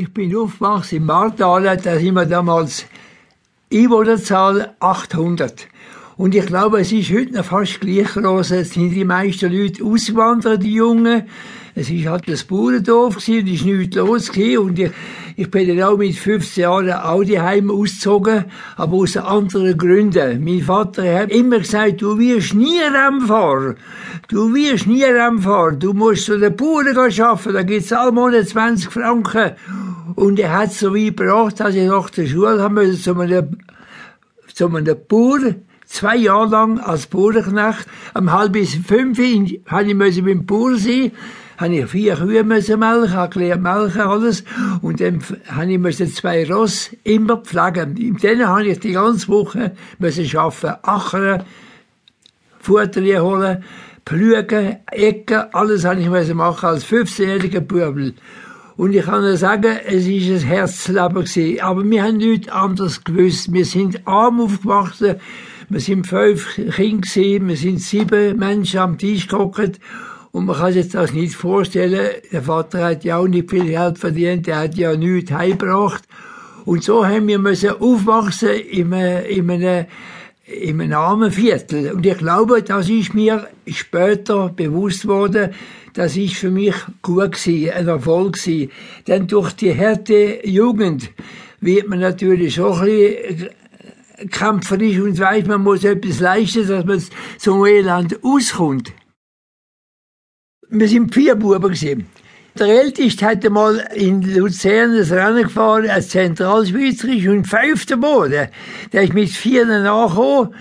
Ich bin aufgewachsen in Martal, da sind wir damals Einwohnerzahl 800. Und ich glaube, es ist heute noch fast gleich groß. Es sind die meisten Leute ausgewandert, die Jungen. Es ist halt das Bauerndorf und ist nichts los gewesen. Und ich, ich bin dann auch mit 15 Jahren auch daheim ausgezogen, aber aus anderen Gründen. Mein Vater hat immer gesagt, du wirst nie Rennfahrer. Du wirst nie Rennfahrer. Du musst zu den Bauern arbeiten, da gibt's alle Monate 20 Franken. Und er hat so weit gebracht, dass ich nach der Schule haben müssen, zu einem, zu einem Bauer, zwei Jahre lang als Bauernknecht. Um halb bis fünf habe ich müssen beim Bauer sein habe ich vier Kühe müssen melken, habe gelernt melken, alles. Und dann habe ich müssen zwei Ross immer pflegen. In denen habe ich die ganze Woche müssen arbeiten. Achern, Futter holen, pflügen, Ecken, alles habe ich müssen machen als 15-jähriger Bubel. Und ich kann nur sagen, es ist ein Herzleben gewesen. Aber wir haben nichts anderes gewusst. Wir sind arm aufgewachsen. Wir sind fünf Kinder gewesen. Wir sind sieben Menschen am Tisch gehockt. Und man kann sich das nicht vorstellen. Der Vater hat ja auch nicht viel Geld verdient. Er hat ja nichts heimgebracht. Und so haben wir müssen aufwachsen in einem, in einem, einem armen Viertel. Und ich glaube, das ist mir später bewusst worden, das ist für mich gut gewesen, ein Erfolg gewesen. Denn durch die harte Jugend wird man natürlich schon ein bisschen kämpferisch und weiß, man muss etwas leisten, dass man so einem Elend auskommt. Wir sind vier Buben gewesen. Der Älteste hat einmal in Luzern das Rennen gefahren, als Zentralschweizerisch und fünfter Boden. Der ist mit vier nachgekommen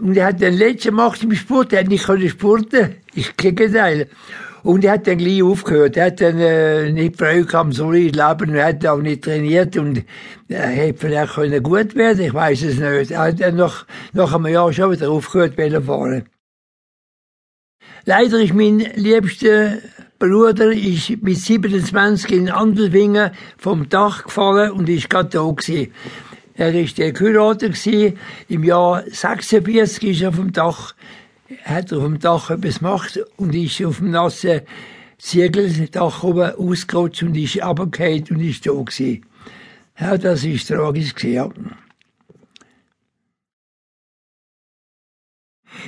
und er hat den letzten gemacht im Sport, er hat nicht können spurten. Ich Gegenteil. Und er hat dann gleich aufgehört. Er hat dann äh, nicht Freude am so Leben er hat auch nicht trainiert und er hätte vielleicht können gut werden, ich weiß es nicht. Er hat dann nach, nach einem Jahr schon wieder aufgehört, zu fahren. Leider ist mein liebster Bruder ist mit 27 in Andelwingen vom Dach gefallen und ist gerade da gewesen. Er ist der geheiratet gewesen. Im Jahr 46 ist er vom Dach, hat er vom Dach etwas gemacht und ist auf dem nassen Ziegeldach oben ausgerutscht und ist runtergefallen und ist da gewesen. Ja, das ist tragisch gewesen.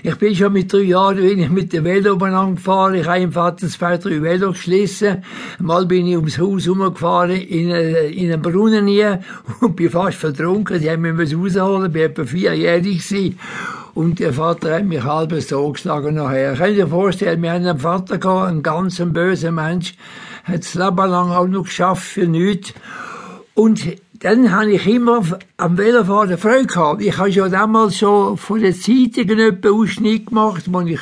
Ich bin schon mit drei Jahren bin ich mit dem Velo umeinander gefahren. Ich habe im Vater zwei, drei Velo geschlossen. Mal bin ich ums Haus herumgefahren, in, eine, in einen Brunnen hier und bin fast vertrunken. Die haben mich rausholen, ich bin etwa vierjährig gewesen. Und der Vater hat mich halb so geschlagen nachher. Könnt ihr vorstellen, wir haben einen Vater gehabt, einen ganz bösen Mensch, hat das Leben lang auch noch geschafft für nichts. Und dann habe ich immer am Velofahren Freude gehabt. Ich habe schon damals schon von den Zeitungen etwa Ausschnitt gemacht, wo ich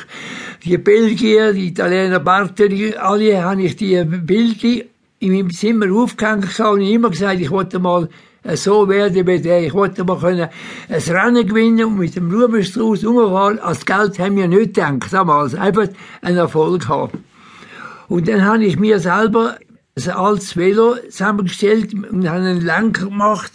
die Belgier, die Italiener Bartoli, alle habe ich die Bilder in meinem Zimmer aufgehängt und ich immer gesagt, ich wollte mal so werden wie der. Ich wollte mal können ein Rennen gewinnen und mit dem Rubenstrauß umfahren. Als Geld haben wir nicht gedacht damals. Einfach einen Erfolg haben. Und dann habe ich mir selber ein altes Velo zusammengestellt und haben einen Lenker gemacht,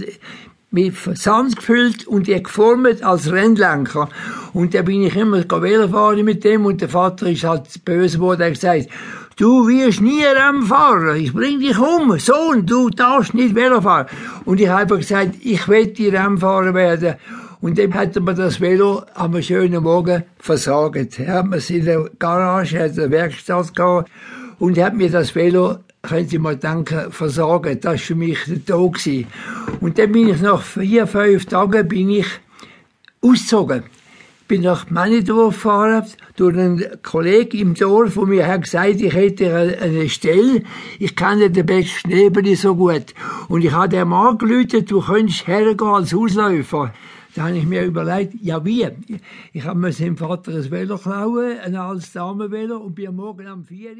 mit Sand gefüllt und die geformt als Rennlenker. Und da bin ich immer Velo fahren mit dem und der Vater ist halt böse geworden, hat gesagt, du wirst nie Rennen fahren, ich bring dich um, Sohn, du darfst nicht Velo fahren. Und ich habe gesagt, ich will die Rennfahrer werden. Und dem hat man das Velo am schönen Morgen versagt. Er hat mir in der Garage, hat eine Werkstatt gehabt und hat mir das Velo können Sie mal denken, versagen. Das war für mich der Tag. Gewesen. Und dann bin ich nach vier, fünf Tagen bin ich ausgezogen. Bin nach Männendorf gefahren, durch einen Kollegen im Dorf, der mir hat gesagt, ich hätte eine Stelle. Ich kenne den besten Schnebeli so gut. Und ich habe dem angerufen, du könntest hergehen als Ausläufer. Da habe ich mir überlegt, ja wie? Ich habe mir seinem Vater ein Velo klauen, ein altes Damenvelo, und bin morgen am 4